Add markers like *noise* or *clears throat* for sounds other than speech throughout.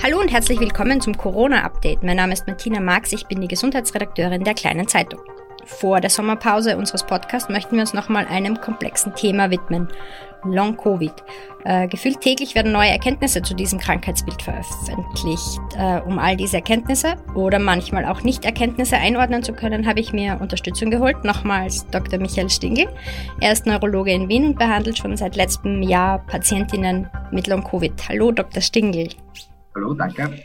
Hallo und herzlich willkommen zum Corona-Update. Mein Name ist Martina Marx, ich bin die Gesundheitsredakteurin der Kleinen Zeitung. Vor der Sommerpause unseres Podcasts möchten wir uns nochmal einem komplexen Thema widmen. Long Covid. Äh, gefühlt täglich werden neue Erkenntnisse zu diesem Krankheitsbild veröffentlicht. Äh, um all diese Erkenntnisse oder manchmal auch Nicht-Erkenntnisse einordnen zu können, habe ich mir Unterstützung geholt. Nochmals Dr. Michael Stingel. Er ist Neurologe in Wien und behandelt schon seit letztem Jahr Patientinnen mit Long Covid. Hallo, Dr. Stingel. Hallo, danke.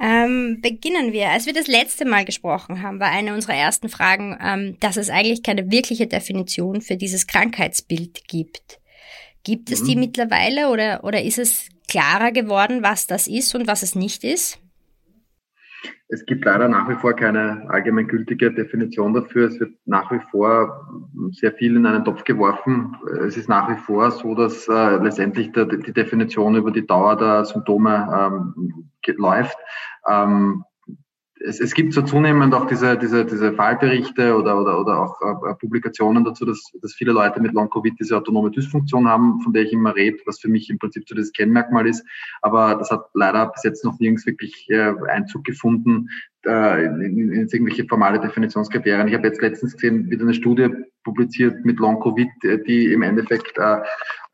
Ähm, beginnen wir. Als wir das letzte Mal gesprochen haben, war eine unserer ersten Fragen, ähm, dass es eigentlich keine wirkliche Definition für dieses Krankheitsbild gibt. Gibt es die mhm. mittlerweile oder, oder ist es klarer geworden, was das ist und was es nicht ist? Es gibt leider nach wie vor keine allgemeingültige Definition dafür. Es wird nach wie vor sehr viel in einen Topf geworfen. Es ist nach wie vor so, dass äh, letztendlich der, die Definition über die Dauer der Symptome ähm, läuft. Ähm, es, es gibt so zunehmend auch diese, diese, diese Fallberichte oder, oder, oder auch äh, Publikationen dazu, dass, dass viele Leute mit Long-Covid diese autonome Dysfunktion haben, von der ich immer rede, was für mich im Prinzip so das Kennmerkmal ist. Aber das hat leider bis jetzt noch nirgends wirklich äh, Einzug gefunden äh, in, in, in irgendwelche formale Definitionskriterien. Ich habe jetzt letztens gesehen, wieder eine Studie publiziert mit Long-Covid, äh, die im Endeffekt äh,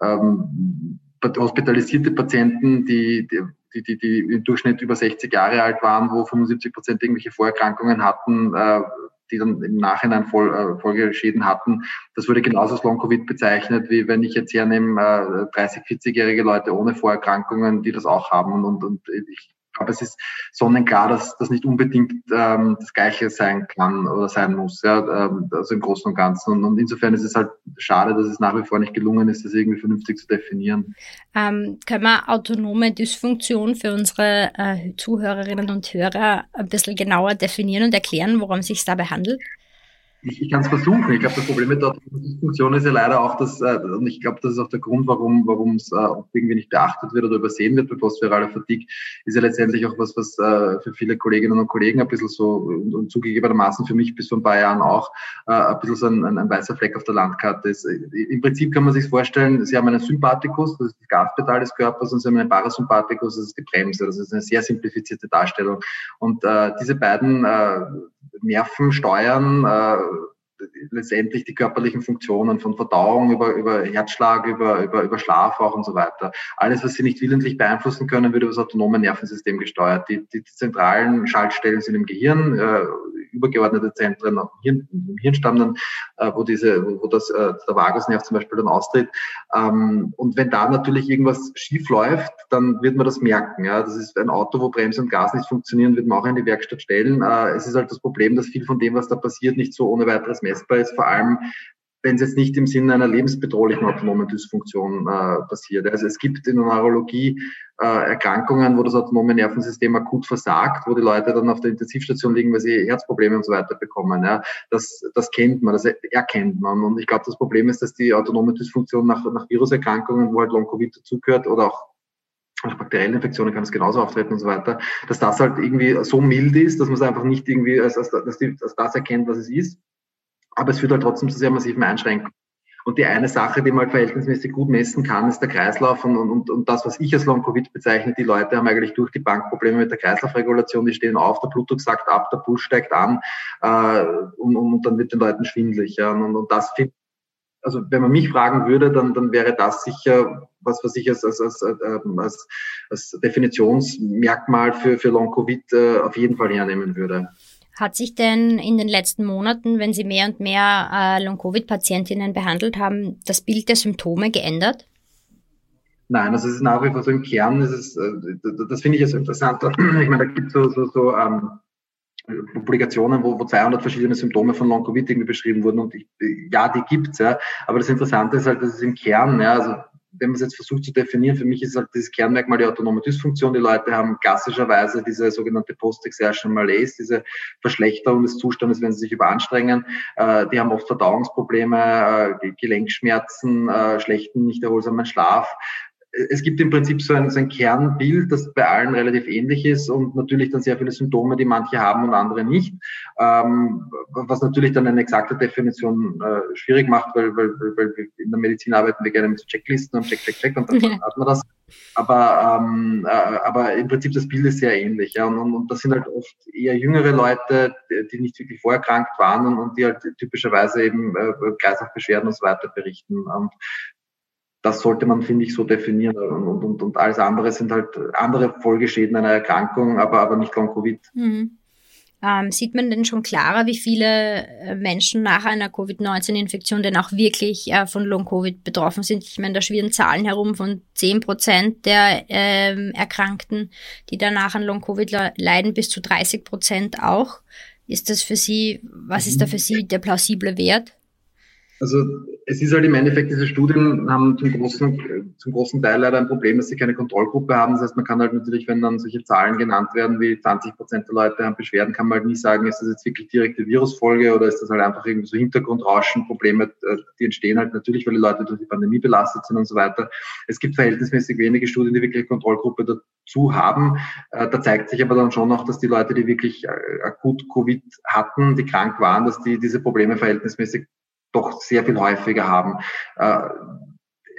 ähm, hospitalisierte Patienten, die, die die, die, die im Durchschnitt über 60 Jahre alt waren, wo 75 Prozent irgendwelche Vorerkrankungen hatten, äh, die dann im Nachhinein Voll, äh, Folgeschäden hatten. Das wurde genauso als Long-Covid bezeichnet, wie wenn ich jetzt hernehme, äh, 30, 40-jährige Leute ohne Vorerkrankungen, die das auch haben. Und, und ich glaube, es ist sonnenklar, dass das nicht unbedingt ähm, das Gleiche sein kann oder sein muss, ja, ähm, also im Großen und Ganzen. Und, und, insofern ist es halt schade, dass es nach wie vor nicht gelungen ist, das irgendwie vernünftig zu definieren. Ähm, können wir autonome Dysfunktion für unsere äh, Zuhörerinnen und Hörer ein bisschen genauer definieren und erklären, worum es sich dabei handelt? Ich, ich kann es versuchen. Ich glaube, das Problem mit der Funktion ist ja leider auch, dass, äh, und ich glaube, das ist auch der Grund, warum es äh, irgendwie nicht beachtet wird oder übersehen wird bei postviraler Fatigue, ist ja letztendlich auch was, was äh, für viele Kolleginnen und Kollegen ein bisschen so und, und zugegebenermaßen für mich bis vor ein paar Jahren auch äh, ein bisschen so ein, ein, ein weißer Fleck auf der Landkarte ist. Im Prinzip kann man sich vorstellen, Sie haben einen Sympathikus, das ist das Gaspedal des Körpers, und Sie haben einen Parasympathikus, das ist die Bremse. Das ist eine sehr simplifizierte Darstellung. Und äh, diese beiden äh, Nerven steuern äh, letztendlich die körperlichen Funktionen von Verdauung über, über Herzschlag, über, über, über Schlaf auch und so weiter. Alles, was sie nicht willentlich beeinflussen können, wird über das autonome Nervensystem gesteuert. Die, die zentralen Schaltstellen sind im Gehirn, äh, übergeordnete Zentren im, Hirn, im Hirnstamm dann, äh, wo diese, wo das, äh, der Vagusnerv zum Beispiel dann austritt. Ähm, und wenn da natürlich irgendwas schief läuft, dann wird man das merken. Ja? Das ist ein Auto, wo Bremse und Gas nicht funktionieren, wird man auch in die Werkstatt stellen. Äh, es ist halt das Problem, dass viel von dem, was da passiert, nicht so ohne weiteres messbar ist, vor allem wenn es jetzt nicht im Sinne einer lebensbedrohlichen autonomen Dysfunktion äh, passiert. Also es gibt in der Neurologie äh, Erkrankungen, wo das autonome Nervensystem akut versagt, wo die Leute dann auf der Intensivstation liegen, weil sie Herzprobleme und so weiter bekommen. Ja. Das, das kennt man, das erkennt man. Und ich glaube, das Problem ist, dass die autonome Dysfunktion nach, nach Viruserkrankungen, wo halt Long-Covid dazugehört oder auch nach bakteriellen Infektionen kann es genauso auftreten und so weiter, dass das halt irgendwie so mild ist, dass man es einfach nicht irgendwie als, als, als, als das erkennt, was es ist aber es führt halt trotzdem zu sehr massiven Einschränkungen. Und die eine Sache, die man halt verhältnismäßig gut messen kann, ist der Kreislauf. Und, und, und das, was ich als Long-Covid bezeichne, die Leute haben eigentlich durch die Bank Probleme mit der Kreislaufregulation. Die stehen auf, der Blutdruck sagt ab, der Puls steigt an äh, und, und dann wird den Leuten schwindlig. Ja. Und, und das finde also wenn man mich fragen würde, dann, dann wäre das sicher was, was ich als, als, als, ähm, als, als Definitionsmerkmal für, für Long-Covid äh, auf jeden Fall hernehmen würde. Hat sich denn in den letzten Monaten, wenn Sie mehr und mehr äh, Long-Covid-Patientinnen behandelt haben, das Bild der Symptome geändert? Nein, also es ist nach wie vor so im Kern, ist äh, das finde ich jetzt interessant. *clears throat* Ich meine, da gibt es so, so, so ähm, Publikationen, wo, wo 200 verschiedene Symptome von Long-Covid irgendwie beschrieben wurden und ich, ja, die gibt's ja. Aber das Interessante ist halt, dass es im Kern, ja, also wenn man es jetzt versucht zu definieren, für mich ist halt dieses Kernmerkmal die autonome Dysfunktion. Die Leute haben klassischerweise diese sogenannte Post-Exertion Malaise, diese Verschlechterung des Zustandes, wenn sie sich überanstrengen. Äh, die haben oft Verdauungsprobleme, äh, Gelenkschmerzen, äh, schlechten, nicht erholsamen Schlaf es gibt im Prinzip so ein, so ein Kernbild, das bei allen relativ ähnlich ist und natürlich dann sehr viele Symptome, die manche haben und andere nicht, ähm, was natürlich dann eine exakte Definition äh, schwierig macht, weil, weil, weil in der Medizin arbeiten wir gerne mit Checklisten und check, check, check und dann *laughs* ja. hat man das. Aber, ähm, äh, aber im Prinzip das Bild ist sehr ähnlich. Ja. Und, und, und das sind halt oft eher jüngere Leute, die nicht wirklich vorerkrankt waren und, und die halt typischerweise eben äh, Kreislaufbeschwerden und so weiter berichten. Und das sollte man, finde ich, so definieren. Und, und, und alles andere sind halt andere Folgeschäden einer Erkrankung, aber, aber nicht Long-Covid. Mhm. Ähm, sieht man denn schon klarer, wie viele äh, Menschen nach einer Covid-19-Infektion denn auch wirklich äh, von Long-Covid betroffen sind? Ich meine, da schwirren Zahlen herum von 10 Prozent der ähm, Erkrankten, die danach an Long-Covid leiden, bis zu 30 Prozent auch. Ist das für Sie, was ist da für Sie der plausible Wert? Also es ist halt im Endeffekt, diese Studien haben zum großen, zum großen Teil leider ein Problem, dass sie keine Kontrollgruppe haben. Das heißt, man kann halt natürlich, wenn dann solche Zahlen genannt werden, wie 20 Prozent der Leute haben Beschwerden, kann man halt nie sagen, ist das jetzt wirklich direkte Virusfolge oder ist das halt einfach irgendwie so Hintergrundrauschen, Probleme, äh, die entstehen halt natürlich, weil die Leute durch die Pandemie belastet sind und so weiter. Es gibt verhältnismäßig wenige Studien, die wirklich Kontrollgruppe dazu haben. Äh, da zeigt sich aber dann schon noch, dass die Leute, die wirklich äh, akut Covid hatten, die krank waren, dass die diese Probleme verhältnismäßig doch sehr viel häufiger haben. Äh,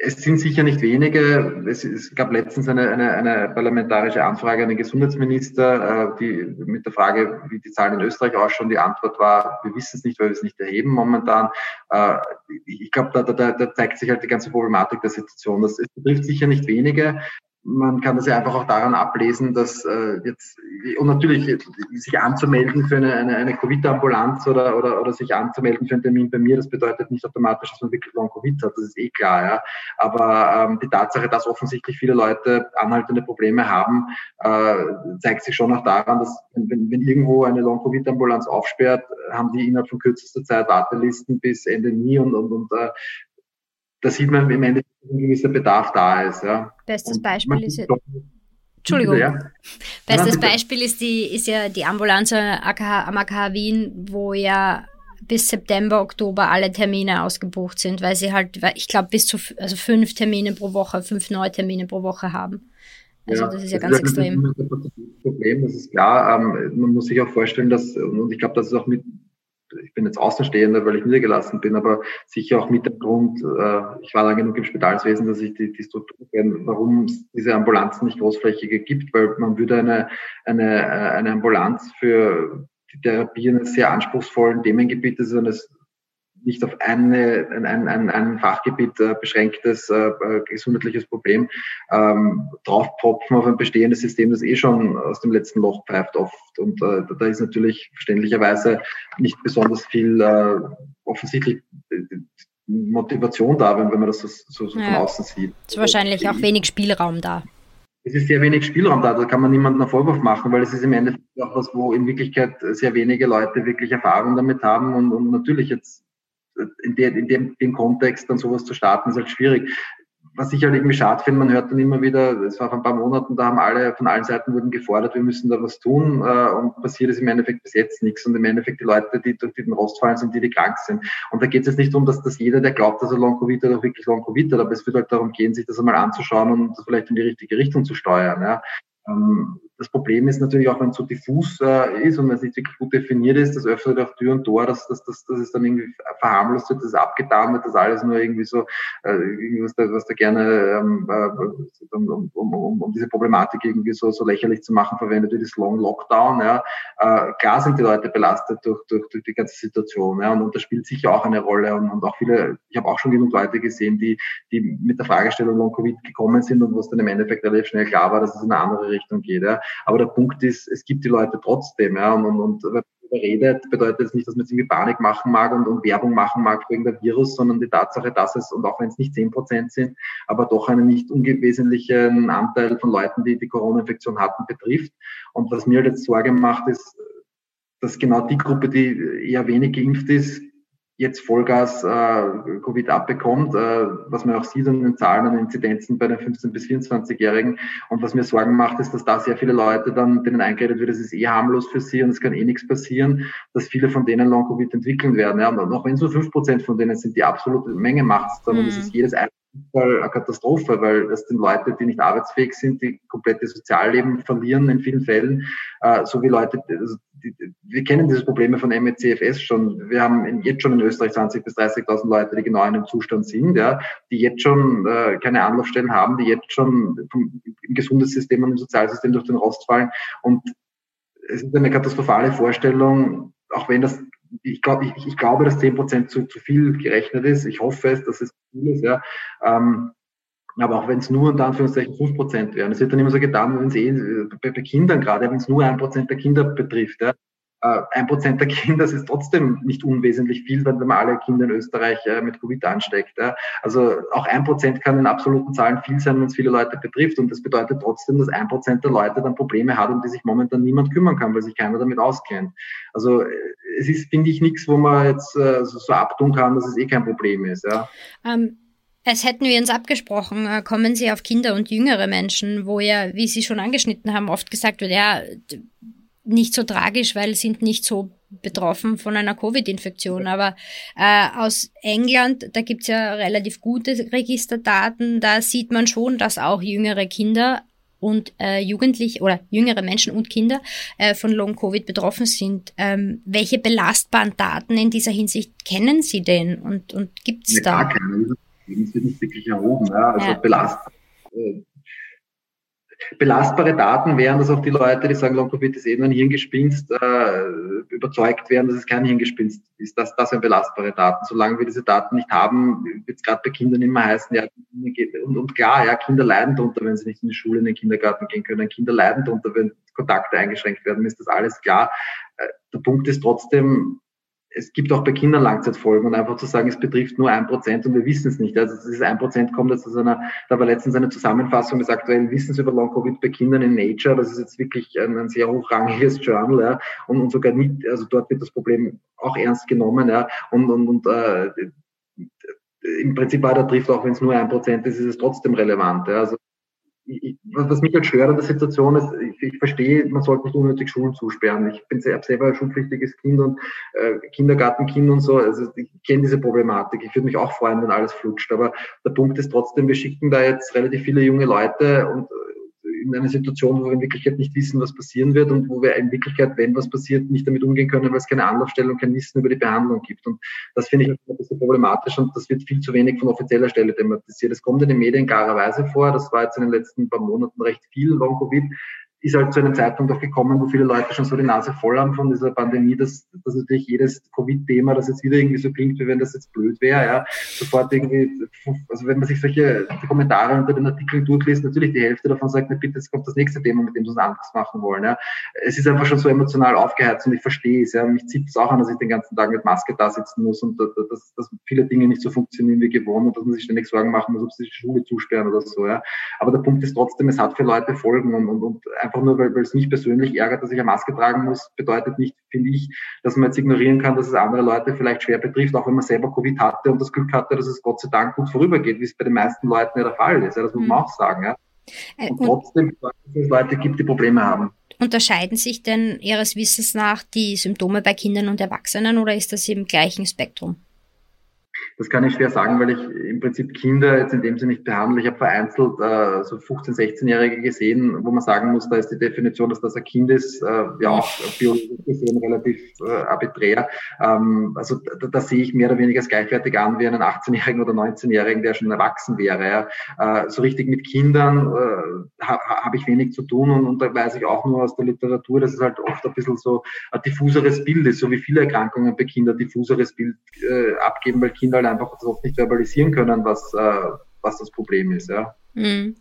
es sind sicher nicht wenige. Es, gab letztens eine, eine, eine, parlamentarische Anfrage an den Gesundheitsminister, äh, die mit der Frage, wie die Zahlen in Österreich ausschauen. Die Antwort war, wir wissen es nicht, weil wir es nicht erheben momentan. Äh, ich glaube, da, da, da zeigt sich halt die ganze Problematik der Situation. Das, es betrifft sicher nicht wenige man kann das ja einfach auch daran ablesen, dass äh, jetzt, und natürlich sich anzumelden für eine, eine, eine Covid-Ambulanz oder, oder, oder sich anzumelden für einen Termin bei mir, das bedeutet nicht automatisch, dass man wirklich Long-Covid hat, das ist eh klar. Ja. Aber ähm, die Tatsache, dass offensichtlich viele Leute anhaltende Probleme haben, äh, zeigt sich schon auch daran, dass wenn, wenn irgendwo eine Long-Covid-Ambulanz aufsperrt, haben die innerhalb von kürzester Zeit Wartelisten bis Ende Nie und, und, und äh, da sieht man im Endeffekt, dass ein gewisser Bedarf da ist. Ja. Bestes Beispiel ist ja. Entschuldigung. Ja. Bestes Beispiel ist, die, ist ja die Ambulanz AKH, am AKH Wien, wo ja bis September, Oktober alle Termine ausgebucht sind, weil sie halt, ich glaube, bis zu also fünf Termine pro Woche, fünf neue Termine pro Woche haben. Also ja, das ist ja das ganz ist extrem. Ein Problem, das ist klar. Ähm, man muss sich auch vorstellen, dass, und ich glaube, das ist auch mit ich bin jetzt Außenstehender, weil ich niedergelassen bin, aber sicher auch mit dem Grund, äh, ich war lange genug im Spitalswesen, dass ich die, die Struktur kenne, warum es diese Ambulanzen nicht großflächiger gibt, weil man würde eine, eine, äh, eine Ambulanz für die Therapie eines sehr anspruchsvollen Themengebietes, eines nicht auf eine, ein, ein, ein Fachgebiet äh, beschränktes äh, äh, gesundheitliches Problem ähm, draufpropfen auf ein bestehendes System, das eh schon aus dem letzten Loch pfeift oft. Und äh, da ist natürlich verständlicherweise nicht besonders viel äh, offensichtlich äh, Motivation da, wenn, wenn man das so, so, so ja. von außen sieht. Es ist wahrscheinlich auch wenig Spielraum da. Es ist sehr wenig Spielraum da, da kann man niemandem einen Vorwurf machen, weil es ist im Endeffekt auch was, wo in Wirklichkeit sehr wenige Leute wirklich Erfahrung damit haben und, und natürlich jetzt in, der, in dem, dem Kontext dann sowas zu starten, ist halt schwierig. Was ich halt irgendwie schade finde, man hört dann immer wieder, es war vor ein paar Monaten, da haben alle von allen Seiten wurden gefordert, wir müssen da was tun äh, und passiert ist im Endeffekt bis jetzt nichts und im Endeffekt die Leute, die durch den Rost fallen, sind die, die krank sind. Und da geht es jetzt nicht darum, dass, dass jeder, der glaubt, dass er Long-Covid hat, auch wirklich Long-Covid hat, aber es wird halt darum gehen, sich das einmal anzuschauen und vielleicht in die richtige Richtung zu steuern. Ja. Ähm, das Problem ist natürlich auch, wenn es so diffus äh, ist und wenn es nicht wirklich gut definiert ist, das öffnet auch Tür und Tor, dass, dass, dass, dass es dann irgendwie verharmlost wird, dass es abgetan wird, dass alles nur irgendwie so, äh, was, da, was da gerne ähm, äh, um, um, um, um diese Problematik irgendwie so, so lächerlich zu machen, verwendet wird, ist Long Lockdown. Ja. Klar sind die Leute belastet durch, durch, durch die ganze Situation ja, und, und das spielt sicher auch eine Rolle und, und auch viele, ich habe auch schon genug Leute gesehen, die, die mit der Fragestellung Long Covid gekommen sind und wo es dann im Endeffekt relativ schnell klar war, dass es in eine andere Richtung geht. Ja. Aber der Punkt ist, es gibt die Leute trotzdem. Ja, und, und, und redet, bedeutet es nicht, dass man jetzt irgendwie Panik machen mag und, und Werbung machen mag für irgendein Virus, sondern die Tatsache, dass es, und auch wenn es nicht zehn Prozent sind, aber doch einen nicht unwesentlichen Anteil von Leuten, die die Corona-Infektion hatten, betrifft. Und was mir jetzt Sorge macht, ist, dass genau die Gruppe, die eher wenig geimpft ist, jetzt Vollgas äh, Covid abbekommt, äh, was man auch sieht an den Zahlen an Inzidenzen bei den 15- bis 24-Jährigen. Und was mir Sorgen macht, ist, dass da sehr viele Leute dann, denen eingeredet wird, es ist eh harmlos für sie und es kann eh nichts passieren, dass viele von denen Long-Covid entwickeln werden. Ja. Und auch wenn so fünf Prozent von denen sind, die absolute Menge macht es dann, mhm. und es ist jedes eine Katastrophe, weil das sind Leute, die nicht arbeitsfähig sind, die komplette Sozialleben verlieren in vielen Fällen, äh, so wie Leute, also die, wir kennen diese Probleme von MECFS schon. Wir haben jetzt schon in Österreich 20.000 bis 30.000 Leute, die genau in dem Zustand sind, ja, die jetzt schon äh, keine Anlaufstellen haben, die jetzt schon vom, im Gesundheitssystem und im Sozialsystem durch den Rost fallen. Und es ist eine katastrophale Vorstellung, auch wenn das ich, glaube, ich, ich glaube, dass 10 Prozent zu, zu viel gerechnet ist. Ich hoffe es, dass es viel ist. Ja. Ähm, aber auch wenn es nur unter Anführungszeichen 5 Prozent wären. Es wird dann immer so getan, wenn es eh bei, bei Kindern gerade, wenn es nur ein Prozent der Kinder betrifft. Ja. Äh, ein Prozent der Kinder, das ist trotzdem nicht unwesentlich viel, wenn man alle Kinder in Österreich äh, mit Covid ansteckt. Also auch ein Prozent kann in absoluten Zahlen viel sein, wenn es viele Leute betrifft. Und das bedeutet trotzdem, dass ein Prozent der Leute dann Probleme hat, um die sich momentan niemand kümmern kann, weil sich keiner damit auskennt. Also äh, es ist, finde ich, nichts, wo man jetzt so abtun kann, dass es eh kein Problem ist. Ja. Um als hätten wir uns abgesprochen, kommen Sie auf Kinder und jüngere Menschen, wo ja, wie Sie schon angeschnitten haben, oft gesagt wird, ja, nicht so tragisch, weil sind nicht so betroffen von einer Covid-Infektion. Aber äh, aus England, da gibt's ja relativ gute Registerdaten, da sieht man schon, dass auch jüngere Kinder und äh, Jugendliche oder jüngere Menschen und Kinder äh, von Long-Covid betroffen sind. Ähm, welche belastbaren Daten in dieser Hinsicht kennen Sie denn und, und gibt es da? Gar keine. Das wird nicht wirklich erhoben. Ja. Also ja. belastbar. Belastbare Daten wären, dass auch die Leute, die sagen, Long-Covid ist eben ein Hirngespinst, äh, überzeugt werden, dass es kein Hirngespinst ist. Das, das sind belastbare Daten. Solange wir diese Daten nicht haben, wird es gerade bei Kindern immer heißen, ja, und, und klar, ja, Kinder leiden darunter, wenn sie nicht in die Schule, in den Kindergarten gehen können. Kinder leiden darunter, wenn Kontakte eingeschränkt werden, ist das alles klar. Äh, der Punkt ist trotzdem, es gibt auch bei Kindern Langzeitfolgen und einfach zu sagen, es betrifft nur ein Prozent und wir wissen es nicht. Also dieses ein Prozent kommt jetzt aus einer, da war letztens eine Zusammenfassung des aktuellen Wissens über Long-Covid bei Kindern in Nature. Das ist jetzt wirklich ein, ein sehr hochrangiges Journal, ja. Und, und, sogar nicht, also dort wird das Problem auch ernst genommen, ja. Und, und, und äh, im Prinzip weiter trifft, auch wenn es nur ein Prozent ist, ist es trotzdem relevant. Ja. Also ich, was mich halt stört an der Situation ist, ich, ich verstehe, man sollte nicht unnötig Schulen zusperren. Ich bin selber ein schulpflichtiges Kind und äh, Kindergartenkind und so. Also ich kenne diese Problematik. Ich würde mich auch freuen, wenn alles flutscht. Aber der Punkt ist trotzdem, wir schicken da jetzt relativ viele junge Leute und in einer Situation, wo wir in Wirklichkeit nicht wissen, was passieren wird und wo wir in Wirklichkeit, wenn was passiert, nicht damit umgehen können, weil es keine Anlaufstelle und kein Wissen über die Behandlung gibt. Und das finde ich ein bisschen problematisch und das wird viel zu wenig von offizieller Stelle thematisiert. Es kommt in den Medien klarerweise vor. Das war jetzt in den letzten paar Monaten recht viel, Long-Covid ist halt zu einem Zeitpunkt auch gekommen, wo viele Leute schon so die Nase voll haben von dieser Pandemie, dass, dass natürlich jedes Covid-Thema, das jetzt wieder irgendwie so klingt, wie wenn das jetzt blöd wäre, ja, sofort irgendwie, also wenn man sich solche Kommentare unter den Artikeln durchliest, natürlich die Hälfte davon sagt, na bitte, jetzt kommt das nächste Thema, mit dem sie uns anderes machen wollen, ja. Es ist einfach schon so emotional aufgeheizt und ich verstehe es, ja. Mich zieht es auch an, dass ich den ganzen Tag mit Maske da sitzen muss und dass, dass viele Dinge nicht so funktionieren wie gewohnt und dass man sich ständig Sorgen machen muss, ob sie die Schule zusperren oder so, ja. Aber der Punkt ist trotzdem, es hat für Leute Folgen und, und, und einfach einfach nur, weil, weil es mich persönlich ärgert, dass ich eine Maske tragen muss, bedeutet nicht, finde ich, dass man jetzt ignorieren kann, dass es andere Leute vielleicht schwer betrifft, auch wenn man selber Covid hatte und das Glück hatte, dass es Gott sei Dank gut vorübergeht, wie es bei den meisten Leuten ja der Fall ist. Ja, das muss man mhm. auch sagen. Ja. Äh, und trotzdem, dass es Leute gibt, die Probleme haben. Unterscheiden sich denn Ihres Wissens nach die Symptome bei Kindern und Erwachsenen oder ist das im gleichen Spektrum? Das kann ich schwer sagen, weil ich im Prinzip Kinder jetzt in dem Sinne nicht behandle. Ich habe vereinzelt äh, so 15-, 16-Jährige gesehen, wo man sagen muss, da ist die Definition, dass das ein Kind ist, äh, ja auch biologisch gesehen relativ äh, arbiträr. Ähm, also da, das sehe ich mehr oder weniger als gleichwertig an wie einen 18-Jährigen oder 19-Jährigen, der schon erwachsen wäre. Ja. Äh, so richtig mit Kindern äh, ha, habe ich wenig zu tun und, und da weiß ich auch nur aus der Literatur, dass es halt oft ein bisschen so ein diffuseres Bild ist, so wie viele Erkrankungen bei Kindern diffuseres Bild äh, abgeben, weil Kinder halt einfach oft nicht verbalisieren können, was, äh, was das Problem ist. Ja. Mhm.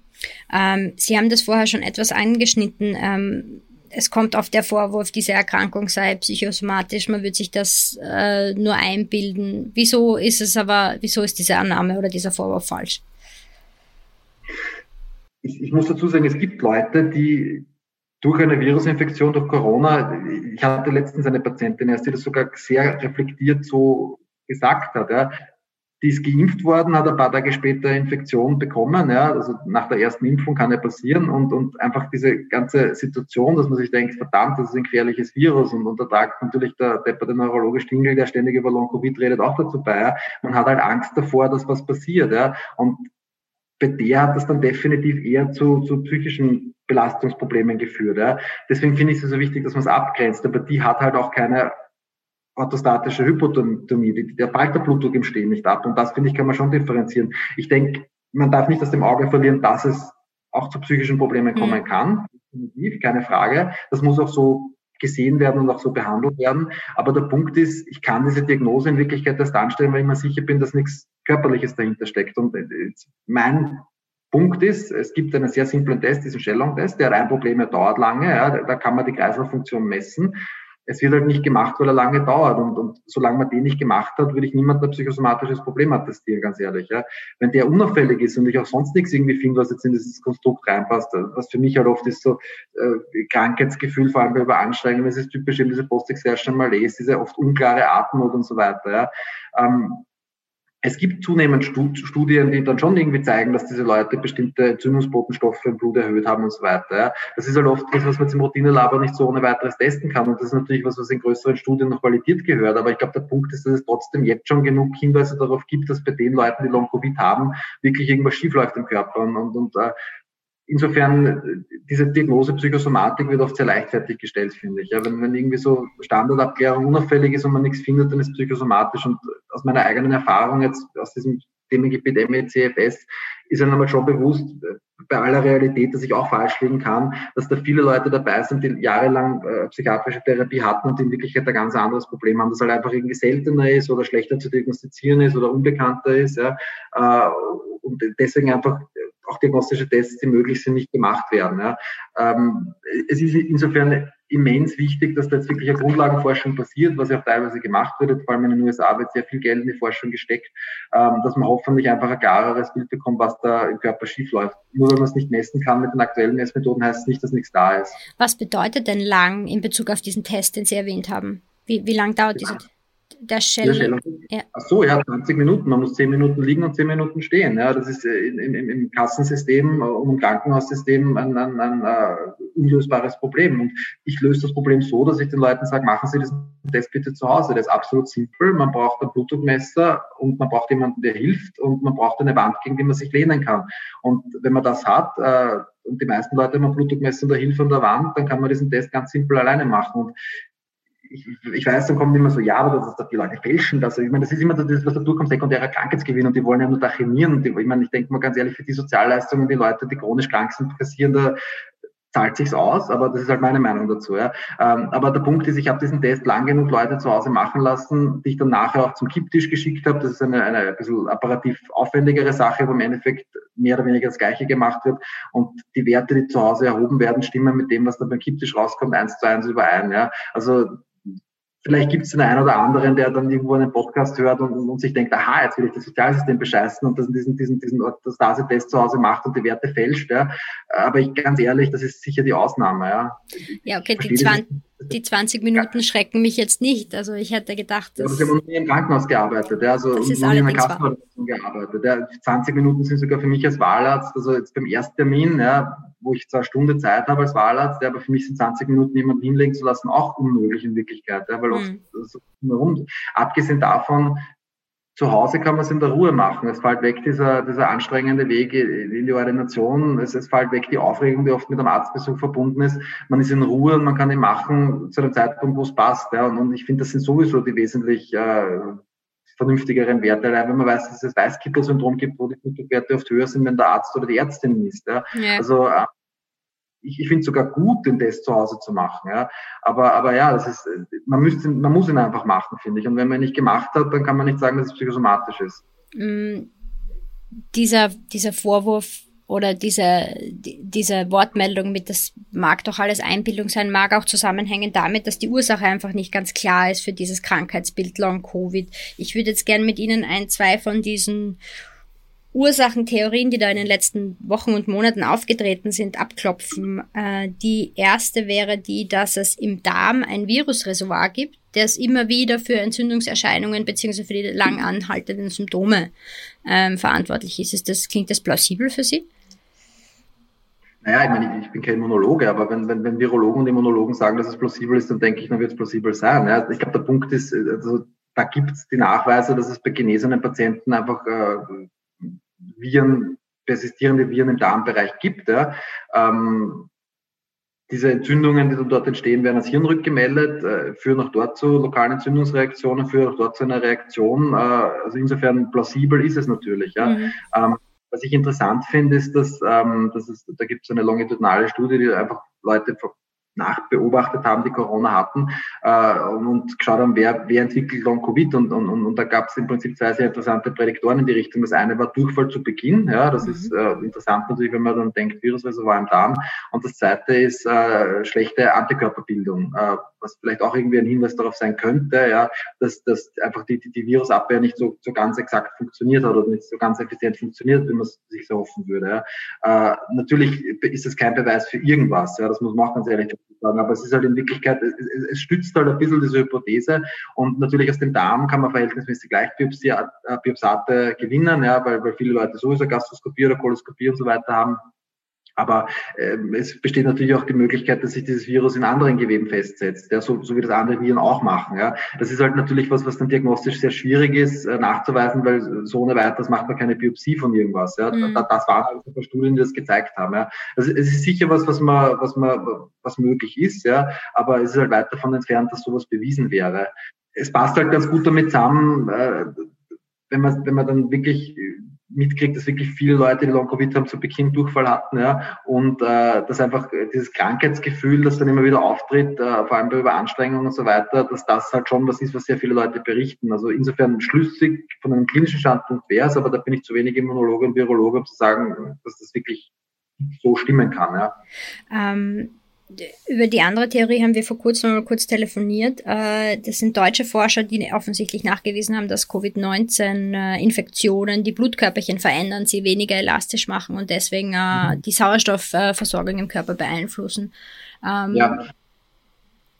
Ähm, Sie haben das vorher schon etwas angeschnitten. Ähm, es kommt auf der Vorwurf, diese Erkrankung sei psychosomatisch, man würde sich das äh, nur einbilden. Wieso ist es aber, wieso ist diese Annahme oder dieser Vorwurf falsch? Ich, ich muss dazu sagen, es gibt Leute, die durch eine Virusinfektion, durch Corona, ich hatte letztens eine Patientin erst, die das sogar sehr reflektiert so gesagt hat, ja, die ist geimpft worden, hat ein paar Tage später Infektion bekommen. Ja, also nach der ersten Impfung kann ja passieren und, und einfach diese ganze Situation, dass man sich denkt, verdammt, das ist ein gefährliches Virus und, und natürlich der Depper, der Neurologe Stingel, der ständig über Long-Covid redet, auch dazu bei. Ja. Man hat halt Angst davor, dass was passiert. Ja. Und bei der hat das dann definitiv eher zu, zu psychischen Belastungsproblemen geführt. Ja. Deswegen finde ich es so wichtig, dass man es abgrenzt. Aber die hat halt auch keine orthostatische Hypotonie. Der fällt der Blutdruck im Stehen nicht ab. Und das, finde ich, kann man schon differenzieren. Ich denke, man darf nicht aus dem Auge verlieren, dass es auch zu psychischen Problemen kommen mhm. kann. Keine Frage. Das muss auch so gesehen werden und auch so behandelt werden. Aber der Punkt ist, ich kann diese Diagnose in Wirklichkeit erst anstellen, weil ich mir sicher bin, dass nichts Körperliches dahinter steckt. Und äh, mein Punkt ist, es gibt einen sehr simplen Test, diesen Shellong-Test, der hat ein Problem, er dauert lange, ja, da kann man die Kreislauffunktion messen es wird halt nicht gemacht, weil er lange dauert. Und, und solange man den nicht gemacht hat, würde ich niemand ein psychosomatisches Problem attestieren, ganz ehrlich. Ja. Wenn der unauffällig ist und ich auch sonst nichts irgendwie finde, was jetzt in dieses Konstrukt reinpasst, was für mich halt oft ist so äh, Krankheitsgefühl, vor allem bei Überanstrengung, das ist typisch eben diese Post-Exertion Malaise, diese oft unklare Atemnot und so weiter. Ja. Ähm, es gibt zunehmend Studien, die dann schon irgendwie zeigen, dass diese Leute bestimmte Entzündungsbotenstoffe im Blut erhöht haben und so weiter. Das ist halt oft was, was man im Routinelabor nicht so ohne weiteres testen kann. Und das ist natürlich was, was in größeren Studien noch validiert gehört. Aber ich glaube, der Punkt ist, dass es trotzdem jetzt schon genug Hinweise darauf gibt, dass bei den Leuten, die Long-Covid haben, wirklich irgendwas schiefläuft im Körper. Und, und, und äh, insofern, diese Diagnose Psychosomatik wird oft sehr leichtfertig gestellt, finde ich. Ja, wenn, wenn irgendwie so Standardabklärung unauffällig ist und man nichts findet, dann ist psychosomatisch. Und aus meiner eigenen Erfahrung jetzt aus diesem Themengebiet MECFS ist einem aber schon bewusst, bei aller Realität, dass ich auch falsch liegen kann, dass da viele Leute dabei sind, die jahrelang äh, psychiatrische Therapie hatten und in Wirklichkeit ein ganz anderes Problem haben, dass halt einfach irgendwie seltener ist oder schlechter zu diagnostizieren ist oder unbekannter ist. Ja, äh, und deswegen einfach auch diagnostische Tests, die möglich sind, nicht gemacht werden. Ja. Ähm, es ist insofern immens wichtig, dass da jetzt wirklich eine Grundlagenforschung passiert, was ja auch teilweise gemacht wird. Vor allem in den USA wird sehr viel Geld in die Forschung gesteckt, ähm, dass man hoffentlich einfach ein klareres Bild bekommt, was da im Körper schiefläuft. Nur wenn man es nicht messen kann mit den aktuellen Messmethoden, heißt es nicht, dass nichts da ist. Was bedeutet denn lang in Bezug auf diesen Test, den Sie erwähnt haben? Wie, wie lang dauert ja. diese der Shell. Der Shell ja. Ach so, ja, 20 Minuten. Man muss 10 Minuten liegen und 10 Minuten stehen. Ja, das ist äh, im, im, im Kassensystem und im Krankenhaussystem ein, ein, ein, ein unlösbares Problem. Und ich löse das Problem so, dass ich den Leuten sage, machen Sie diesen Test bitte zu Hause. Der ist absolut simpel. Man braucht ein Blutdruckmesser und man braucht jemanden, der hilft und man braucht eine Wand, gegen die man sich lehnen kann. Und wenn man das hat, äh, und die meisten Leute haben ein Blutdruckmesser und der Hilfe an der Wand, dann kann man diesen Test ganz simpel alleine machen. Und ich, ich weiß, dann kommen immer so, ja, aber das, das, die Leute fälschen das. Ich meine, das ist immer das, was da durchkommt, sekundärer Krankheitsgewinn und die wollen ja nur da chemieren. Und die, ich meine, ich denke mal ganz ehrlich, für die Sozialleistungen, die Leute, die chronisch krank sind, kassieren da zahlt sich's aus, aber das ist halt meine Meinung dazu. Ja. Ähm, aber der Punkt ist, ich habe diesen Test lang genug Leute zu Hause machen lassen, die ich dann nachher auch zum Kipptisch geschickt habe. Das ist eine, eine ein bisschen apparativ aufwendigere Sache, wo im Endeffekt mehr oder weniger das Gleiche gemacht wird. Und die Werte, die zu Hause erhoben werden, stimmen mit dem, was dann beim Kipptisch rauskommt, eins zu eins überein. Ja. Also Vielleicht gibt es den einen oder anderen, der dann irgendwo einen Podcast hört und, und sich denkt, aha, jetzt will ich das Sozialsystem bescheißen und das, diesen, diesen, diesen Stasi-Test zu Hause macht und die Werte fälscht. Ja. Aber ich ganz ehrlich, das ist sicher die Ausnahme. Ja, ja okay, die, 20, die 20 Minuten schrecken mich jetzt nicht. Also ich hätte gedacht, dass... Ja, Sie haben nie im Krankenhaus gearbeitet, ja, also das ist nie in einer Kassenverwaltung gearbeitet. Ja. 20 Minuten sind sogar für mich als Wahlarzt, also jetzt beim ersten Termin, ja, wo ich zwar eine Stunde Zeit habe als Wahlarzt, aber für mich sind 20 Minuten jemanden hinlegen zu lassen auch unmöglich in Wirklichkeit, ja, weil oft mhm. so warum. Abgesehen davon, zu Hause kann man es in der Ruhe machen. Es fällt weg dieser, dieser anstrengende Weg in die Ordination. Es, es fällt weg die Aufregung, die oft mit einem Arztbesuch verbunden ist. Man ist in Ruhe und man kann ihn machen zu einem Zeitpunkt, wo es passt. Ja. Und, und ich finde, das sind sowieso die wesentlich äh, vernünftigeren Werte, allein wenn man weiß, dass es das Weißkittel-Syndrom gibt, wo die Blutdruckwerte oft höher sind, wenn der Arzt oder die Ärztin ist. Ja. ja. Also äh, ich, ich finde es sogar gut, den Test zu Hause zu machen. Ja. Aber, aber ja, das ist, man, müsste, man muss ihn einfach machen, finde ich. Und wenn man ihn nicht gemacht hat, dann kann man nicht sagen, dass es psychosomatisch ist. Mm, dieser, dieser Vorwurf oder diese, diese Wortmeldung mit, das mag doch alles Einbildung sein, mag auch zusammenhängen damit, dass die Ursache einfach nicht ganz klar ist für dieses Krankheitsbild Long Covid. Ich würde jetzt gern mit Ihnen ein, zwei von diesen Ursachentheorien, die da in den letzten Wochen und Monaten aufgetreten sind, abklopfen. Äh, die erste wäre die, dass es im Darm ein Virusreservoir gibt, das immer wieder für Entzündungserscheinungen bzw. für die lang anhaltenden Symptome ähm, verantwortlich ist. ist das, klingt das plausibel für Sie? Naja, ich meine, ich bin kein Immunologe, aber wenn, wenn, wenn Virologen und Immunologen sagen, dass es plausibel ist, dann denke ich, dann wird es plausibel sein. Ja, ich glaube, der Punkt ist, also, da gibt es die Nachweise, dass es bei genesenen Patienten einfach äh, Viren persistierende Viren im Darmbereich gibt. Ja. Ähm, diese Entzündungen, die dann dort entstehen, werden als Hirnrückgemeldet, äh, führen auch dort zu lokalen Entzündungsreaktionen, führen auch dort zu einer Reaktion. Äh, also insofern plausibel ist es natürlich. Ja. Mhm. Ähm, was ich interessant finde, ist, dass, ähm, dass es, da gibt es eine longitudinale Studie, die einfach Leute nachbeobachtet haben, die Corona hatten äh, und geschaut haben, wer, wer entwickelt Long-Covid und, und, und, und da gab es im Prinzip zwei sehr interessante Prädiktoren in die Richtung. Das eine war Durchfall zu Beginn, ja, das mhm. ist äh, interessant natürlich, wenn man dann denkt, Virusreservoir im Darm und das zweite ist äh, schlechte Antikörperbildung, äh, was vielleicht auch irgendwie ein Hinweis darauf sein könnte, ja, dass, dass einfach die, die, die Virusabwehr nicht so, so ganz exakt funktioniert hat oder nicht so ganz effizient funktioniert, wie man es sich so hoffen würde. Ja. Äh, natürlich ist es kein Beweis für irgendwas, ja, das muss man auch ganz ehrlich sagen, aber es ist halt in Wirklichkeit, es, es stützt halt ein bisschen diese Hypothese und natürlich aus dem Darm kann man verhältnismäßig leicht äh, Biopsate gewinnen, ja, weil, weil viele Leute sowieso Gastroskopie oder Koloskopie und so weiter haben. Aber äh, es besteht natürlich auch die Möglichkeit, dass sich dieses Virus in anderen Geweben festsetzt, ja, so, so wie das andere Viren auch machen. Ja. Das ist halt natürlich was, was dann diagnostisch sehr schwierig ist äh, nachzuweisen, weil so ohne weiteres macht man keine Biopsie von irgendwas. Ja. Mhm. Das, das waren halt ein paar Studien, die das gezeigt haben. Ja. Also es ist sicher was, was man, was man, was möglich ist, ja, aber es ist halt weit davon entfernt, dass sowas bewiesen wäre. Es passt halt ganz gut damit zusammen, äh, wenn man, wenn man dann wirklich mitkriegt, dass wirklich viele Leute, die Long-Covid haben, zu Beginn Durchfall hatten, ja, und äh, dass einfach dieses Krankheitsgefühl, das dann immer wieder auftritt, äh, vor allem bei Überanstrengungen und so weiter, dass das halt schon was ist, was sehr viele Leute berichten. Also insofern schlüssig von einem klinischen Standpunkt wäre es, aber da bin ich zu wenig Immunologe und Virologe, um zu sagen, dass das wirklich so stimmen kann. Ja. Ähm über die andere Theorie haben wir vor kurzem mal kurz telefoniert. Äh, das sind deutsche Forscher, die offensichtlich nachgewiesen haben, dass Covid-19-Infektionen die Blutkörperchen verändern, sie weniger elastisch machen und deswegen äh, mhm. die Sauerstoffversorgung im Körper beeinflussen. Ähm, ja.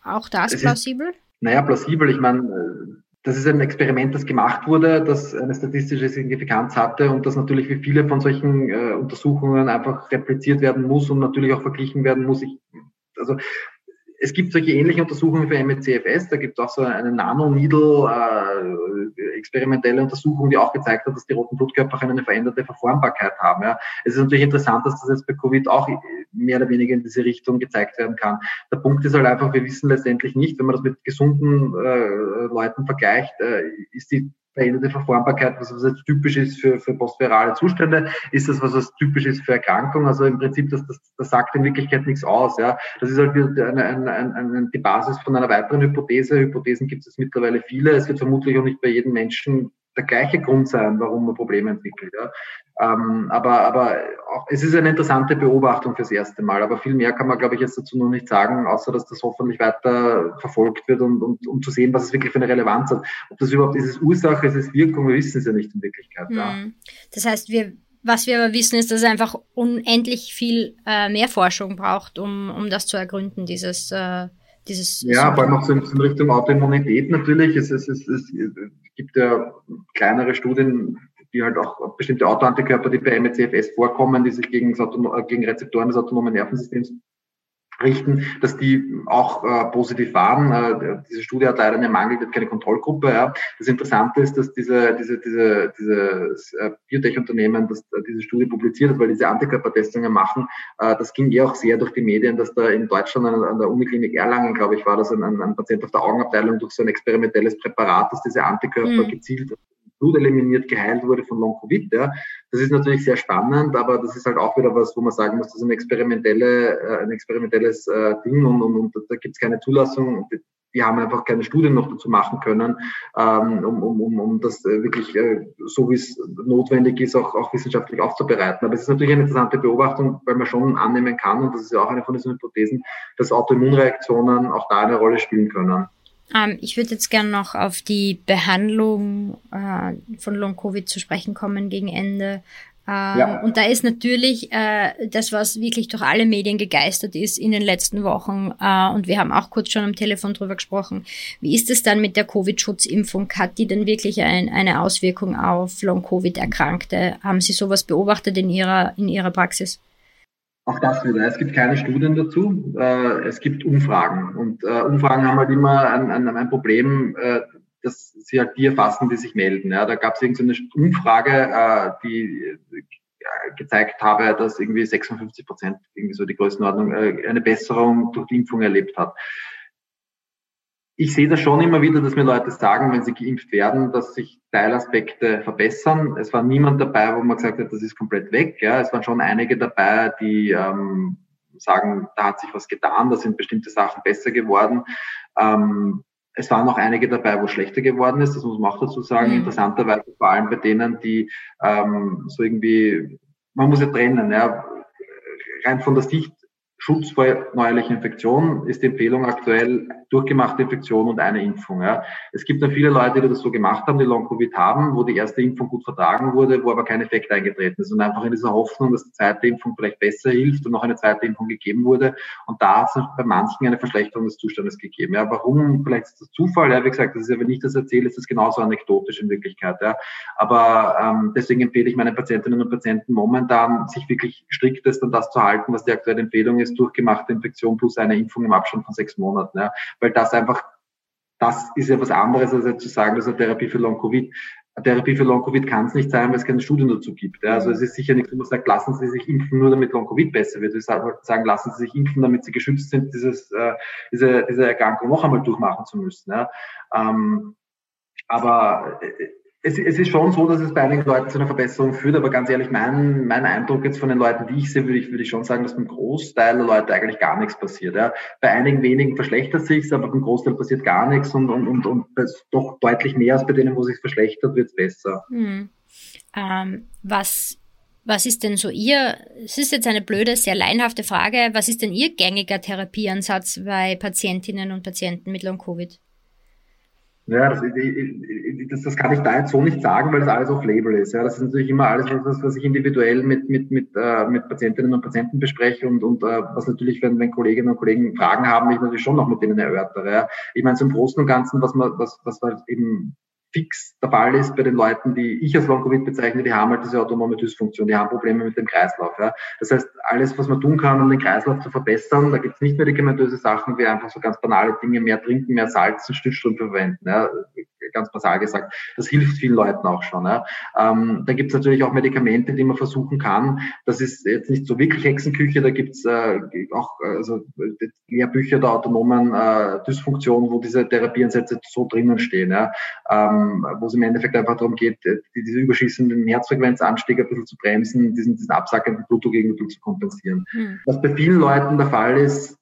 Auch das plausibel? naja, plausibel. Ich meine, äh, das ist ein Experiment, das gemacht wurde, das eine statistische Signifikanz hatte und das natürlich wie viele von solchen äh, Untersuchungen einfach repliziert werden muss und natürlich auch verglichen werden muss. Ich also es gibt solche ähnliche Untersuchungen für MECFS, da gibt es auch so eine Nanoneedle äh, Untersuchung, die auch gezeigt hat, dass die roten Blutkörperchen eine veränderte Verformbarkeit haben. Ja. Es ist natürlich interessant, dass das jetzt bei Covid auch mehr oder weniger in diese Richtung gezeigt werden kann. Der Punkt ist halt einfach, wir wissen letztendlich nicht, wenn man das mit gesunden äh, Leuten vergleicht, äh, ist die veränderte Verformbarkeit, was, was jetzt typisch ist für, für postvirale Zustände, ist das, was, was typisch ist für Erkrankungen. Also im Prinzip, das, das, das sagt in Wirklichkeit nichts aus. Ja. Das ist halt eine, eine, eine, die Basis von einer weiteren Hypothese. Hypothesen gibt es mittlerweile viele. Es wird vermutlich auch nicht bei jedem Menschen der gleiche Grund sein, warum man Probleme entwickelt. Ja. Ähm, aber aber auch, es ist eine interessante Beobachtung fürs erste Mal. Aber viel mehr kann man, glaube ich, jetzt dazu noch nicht sagen, außer dass das hoffentlich weiter verfolgt wird und, und um zu sehen, was es wirklich für eine Relevanz hat. Ob das überhaupt ist es Ursache, ist es Wirkung, wir wissen es ja nicht in Wirklichkeit. Mhm. Ja. Das heißt, wir was wir aber wissen, ist, dass es einfach unendlich viel äh, mehr Forschung braucht, um, um das zu ergründen, dieses, äh, dieses Ja, vor allem auch so in, in Richtung Autoimmunität natürlich. Es, es, es, es gibt ja kleinere Studien, die halt auch bestimmte Autoantikörper, die bei MECFS vorkommen, die sich gegen, äh, gegen Rezeptoren des autonomen Nervensystems richten, dass die auch äh, positiv waren. Äh, diese Studie hat leider einen Mangel, die hat keine Kontrollgruppe. Ja. Das Interessante ist, dass diese, diese, diese, dieses äh, Biotech-Unternehmen, das äh, diese Studie publiziert hat, weil diese Antikörpertestungen machen, äh, das ging eh auch sehr durch die Medien, dass da in Deutschland an, an der Uniklinik Erlangen, glaube ich, war das ein, ein, Patient auf der Augenabteilung durch so ein experimentelles Präparat, das diese Antikörper mhm. gezielt Blut eliminiert, geheilt wurde von Long-Covid. Ja. Das ist natürlich sehr spannend, aber das ist halt auch wieder was, wo man sagen muss, das ist ein, experimentelle, äh, ein experimentelles äh, Ding und, und, und da gibt es keine Zulassung. Wir haben einfach keine Studien noch dazu machen können, ähm, um, um, um, um das äh, wirklich so wie es notwendig ist, auch, auch wissenschaftlich aufzubereiten. Aber es ist natürlich eine interessante Beobachtung, weil man schon annehmen kann, und das ist ja auch eine von diesen Hypothesen, dass Autoimmunreaktionen auch da eine Rolle spielen können. Ähm, ich würde jetzt gerne noch auf die Behandlung äh, von Long-Covid zu sprechen kommen gegen Ende. Äh, ja. Und da ist natürlich äh, das, was wirklich durch alle Medien gegeistert ist in den letzten Wochen. Äh, und wir haben auch kurz schon am Telefon drüber gesprochen. Wie ist es dann mit der Covid-Schutzimpfung? Hat die denn wirklich ein, eine Auswirkung auf Long-Covid-Erkrankte? Haben Sie sowas beobachtet in Ihrer, in Ihrer Praxis? Auch das wieder. Es gibt keine Studien dazu. Äh, es gibt Umfragen. Und äh, Umfragen haben halt immer ein, ein, ein Problem, äh, dass sie halt die erfassen, die sich melden. Ja, da gab es irgendeine so Umfrage, die gezeigt habe, dass irgendwie 56 Prozent irgendwie so die Größenordnung eine Besserung durch die Impfung erlebt hat. Ich sehe das schon immer wieder, dass mir Leute sagen, wenn sie geimpft werden, dass sich Teilaspekte verbessern. Es war niemand dabei, wo man gesagt hat, das ist komplett weg. Ja. Es waren schon einige dabei, die ähm, sagen, da hat sich was getan, da sind bestimmte Sachen besser geworden. Ähm, es waren noch einige dabei, wo schlechter geworden ist, das muss man auch dazu sagen. Mhm. Interessanterweise vor allem bei denen, die ähm, so irgendwie, man muss ja trennen, ja, rein von der Sicht Schutz vor neuerlichen Infektionen ist die Empfehlung aktuell durchgemachte Infektion und eine Impfung. Ja. Es gibt dann viele Leute, die das so gemacht haben, die Long-Covid haben, wo die erste Impfung gut vertragen wurde, wo aber kein Effekt eingetreten ist und einfach in dieser Hoffnung, dass die zweite Impfung vielleicht besser hilft und noch eine zweite Impfung gegeben wurde. Und da hat es bei manchen eine Verschlechterung des Zustandes gegeben. Ja. Warum? Vielleicht ist das Zufall. Ja. Wie gesagt, das ist ja, wenn ich das erzähle, ist das genauso anekdotisch in Wirklichkeit. Ja. Aber ähm, deswegen empfehle ich meinen Patientinnen und Patienten momentan, sich wirklich striktest an das zu halten, was die aktuelle Empfehlung ist, durchgemachte Infektion plus eine Impfung im Abstand von sechs Monaten. Ja. Weil das einfach, das ist ja was anderes, als zu sagen, dass eine Therapie für Long-Covid eine Therapie für Long-Covid kann es nicht sein, weil es keine Studien dazu gibt. Also es ist sicher nicht, wo man sagt, lassen Sie sich impfen, nur damit Long-Covid besser wird. Würde sagen, lassen Sie sich impfen, damit Sie geschützt sind, dieses, äh, diese, diese Erkrankung noch einmal durchmachen zu müssen. Ja. Ähm, aber äh, es, es ist schon so, dass es bei einigen Leuten zu einer Verbesserung führt, aber ganz ehrlich, mein, mein Eindruck jetzt von den Leuten, die ich sehe, würde ich, würde ich schon sagen, dass beim Großteil der Leute eigentlich gar nichts passiert. Ja. Bei einigen wenigen verschlechtert sich aber beim Großteil passiert gar nichts und, und, und, und doch deutlich mehr als bei denen, wo sich verschlechtert, wird es besser. Hm. Ähm, was was ist denn so Ihr, es ist jetzt eine blöde, sehr leinhafte Frage, was ist denn Ihr gängiger Therapieansatz bei Patientinnen und Patienten mit Long-Covid? Ja, das, das, das kann ich da jetzt so nicht sagen, weil das alles auf Label ist. Ja, das ist natürlich immer alles, was, was ich individuell mit, mit, mit, äh, mit Patientinnen und Patienten bespreche und, und äh, was natürlich, wenn, wenn Kolleginnen und Kollegen Fragen haben, ich natürlich schon noch mit denen erörtere. Ja. Ich meine, im Großen und Ganzen, was man, was, was man eben fix der Fall ist bei den Leuten, die ich als Long-Covid bezeichne, die haben halt diese autonome Dysfunktion, die haben Probleme mit dem Kreislauf. Ja. Das heißt, alles, was man tun kann, um den Kreislauf zu verbessern, da gibt es nicht medikamentöse Sachen, wie einfach so ganz banale Dinge, mehr trinken, mehr Salz und Stützstrümpfe verwenden. Ja ganz basal gesagt. Das hilft vielen Leuten auch schon. Ja. Ähm, da gibt es natürlich auch Medikamente, die man versuchen kann. Das ist jetzt nicht so wirklich Hexenküche, da gibt es äh, auch also, Lehrbücher der autonomen äh, Dysfunktion, wo diese Therapieansätze so drinnen stehen, ja. ähm, wo es im Endeffekt einfach darum geht, diese überschießenden Herzfrequenzanstiege ein bisschen zu bremsen, diesen, diesen absackenden Blutdruck zu kompensieren. Hm. Was bei vielen Leuten der Fall ist,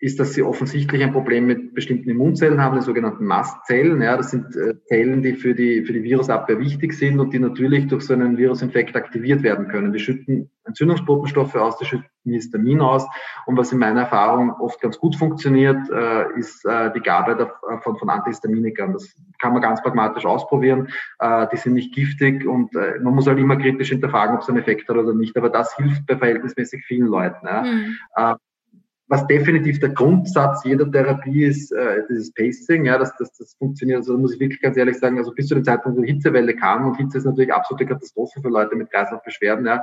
ist, dass sie offensichtlich ein Problem mit bestimmten Immunzellen haben, die sogenannten Mastzellen. Ja, das sind äh, Zellen, die für die, für die Virusabwehr wichtig sind und die natürlich durch so einen Virusinfekt aktiviert werden können. Die schütten Entzündungsbotenstoffe aus, die schütten Histamin aus. Und was in meiner Erfahrung oft ganz gut funktioniert, äh, ist äh, die Gabe der, von, von Antihistaminikern. Das kann man ganz pragmatisch ausprobieren. Äh, die sind nicht giftig und äh, man muss halt immer kritisch hinterfragen, ob es einen Effekt hat oder nicht. Aber das hilft bei verhältnismäßig vielen Leuten. Ja. Mhm. Was definitiv der Grundsatz jeder Therapie ist, äh, dieses Pacing, ja, dass das, das funktioniert. Also da muss ich wirklich ganz ehrlich sagen, also bis zu dem Zeitpunkt, wo die Hitzewelle kam, und Hitze ist natürlich absolute Katastrophe für Leute mit Kreislaufbeschwerden, ja,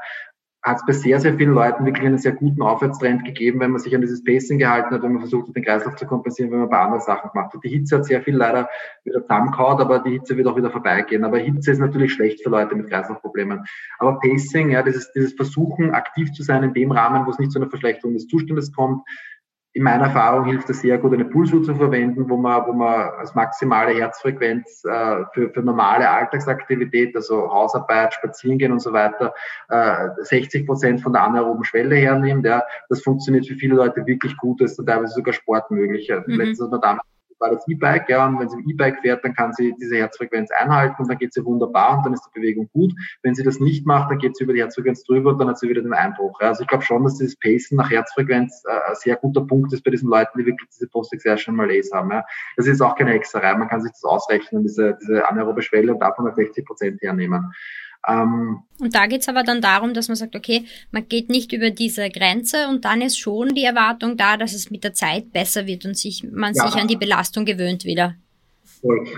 hat es bei sehr, sehr vielen Leuten wirklich einen sehr guten Aufwärtstrend gegeben, wenn man sich an dieses Pacing gehalten hat, wenn man versucht hat, den Kreislauf zu kompensieren, wenn man bei anderen Sachen gemacht hat. Die Hitze hat sehr viel leider wieder zusammengehauen, aber die Hitze wird auch wieder vorbeigehen. Aber Hitze ist natürlich schlecht für Leute mit Kreislaufproblemen. Aber Pacing, ja, dieses, dieses Versuchen, aktiv zu sein in dem Rahmen, wo es nicht zu einer Verschlechterung des Zustandes kommt, in meiner Erfahrung hilft es sehr gut, eine Pulsuhr zu verwenden, wo man, wo man als maximale Herzfrequenz äh, für, für normale Alltagsaktivität, also Hausarbeit, Spazierengehen und so weiter, äh, 60 Prozent von der anaeroben Schwelle hernimmt. Ja. Das funktioniert für viele Leute wirklich gut, das ist teilweise sogar Sport möglich. Mhm. Letztens hat man damals war das E-Bike, ja, und wenn sie im E-Bike fährt, dann kann sie diese Herzfrequenz einhalten und dann geht sie wunderbar und dann ist die Bewegung gut. Wenn sie das nicht macht, dann geht sie über die Herzfrequenz drüber und dann hat sie wieder den Einbruch. Ja. Also ich glaube schon, dass dieses Pacen nach Herzfrequenz äh, ein sehr guter Punkt ist bei diesen Leuten, die wirklich diese Post-Exertion Malaise haben. Ja. Das ist auch keine Hexerei, man kann sich das ausrechnen, diese, diese anaerobe Schwelle und davon 60 Prozent hernehmen. Ähm, und da geht's aber dann darum, dass man sagt, okay, man geht nicht über diese Grenze und dann ist schon die Erwartung da, dass es mit der Zeit besser wird und sich, man ja. sich an die Belastung gewöhnt wieder.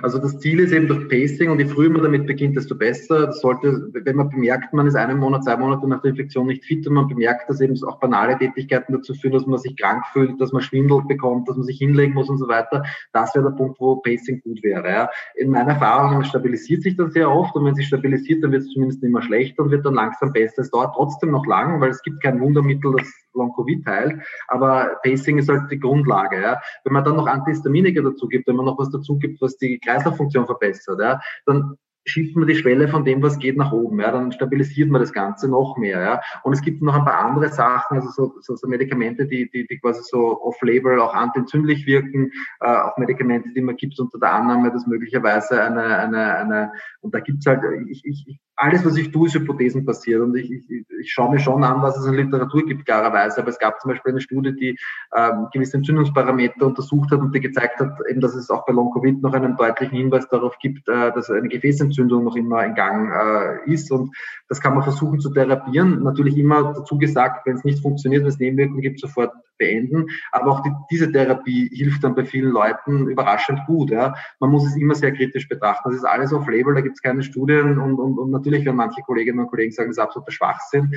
Also das Ziel ist eben durch Pacing und je früher man damit beginnt, desto besser. Das sollte, wenn man bemerkt, man ist einen Monat, zwei Monate nach der Infektion nicht fit und man bemerkt, dass eben auch banale Tätigkeiten dazu führen, dass man sich krank fühlt, dass man Schwindel bekommt, dass man sich hinlegen muss und so weiter. Das wäre der Punkt, wo Pacing gut wäre. Ja. In meiner Erfahrung stabilisiert sich das sehr oft und wenn sich stabilisiert, dann wird es zumindest immer schlechter und wird dann langsam besser. Es dauert trotzdem noch lang, weil es gibt kein Wundermittel, das Long-Covid heilt, aber Pacing ist halt die Grundlage. Ja. Wenn man dann noch Antihistaminika dazu gibt, wenn man noch was dazu gibt, was die Kreislauffunktion verbessert, ja, dann schiebt man die Schwelle von dem, was geht, nach oben. Ja, dann stabilisiert man das Ganze noch mehr. Ja. Und es gibt noch ein paar andere Sachen, also so, so, so Medikamente, die, die, die quasi so off-label auch antientzündlich wirken, äh, auch Medikamente, die man gibt unter der Annahme, dass möglicherweise eine, eine, eine und da gibt's halt, ich, ich, alles, was ich tue, ist Hypothesen passiert. Und ich, ich, ich schaue mir schon an, was es in Literatur gibt, klarerweise. Aber es gab zum Beispiel eine Studie, die ähm, gewisse Entzündungsparameter untersucht hat und die gezeigt hat, eben, dass es auch bei Long-Covid noch einen deutlichen Hinweis darauf gibt, äh, dass eine Gefäßentzündung noch immer in Gang äh, ist. Und das kann man versuchen zu therapieren. Natürlich immer dazu gesagt, wenn es nicht funktioniert, wenn es Nebenwirkungen gibt, sofort beenden. Aber auch die, diese Therapie hilft dann bei vielen Leuten überraschend gut. Ja. Man muss es immer sehr kritisch betrachten. Das ist alles auf Label, da gibt es keine Studien und, und, und natürlich werden manche Kolleginnen und Kollegen sagen, das ist absoluter Schwachsinn.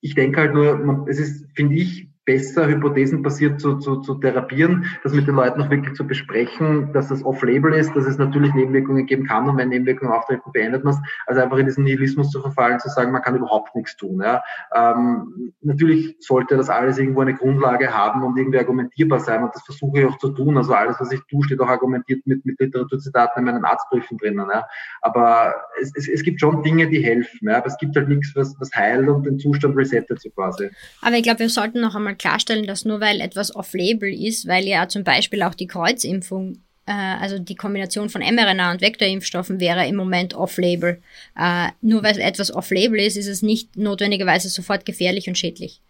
Ich denke halt nur, man, es ist, finde ich, besser hypothesenbasiert zu, zu, zu therapieren, das mit den Leuten auch wirklich zu besprechen, dass es off-label ist, dass es natürlich Nebenwirkungen geben kann und wenn Nebenwirkungen auftreten, beendet man es. Also einfach in diesen Nihilismus zu verfallen, zu sagen, man kann überhaupt nichts tun. Ja. Ähm, natürlich sollte das alles irgendwo eine Grundlage haben und irgendwie argumentierbar sein und das versuche ich auch zu tun. Also alles, was ich tue, steht auch argumentiert mit, mit Literaturzitaten in meinen Arztbriefen drinnen. Ja. Aber es, es, es gibt schon Dinge, die helfen, ja. aber es gibt halt nichts, was, was heilt und den Zustand resettet so quasi. Aber ich glaube, wir sollten noch einmal klarstellen, dass nur weil etwas off-label ist, weil ja zum Beispiel auch die Kreuzimpfung, äh, also die Kombination von mRNA und Vektorimpfstoffen wäre im Moment off-label. Äh, nur weil etwas off-label ist, ist es nicht notwendigerweise sofort gefährlich und schädlich.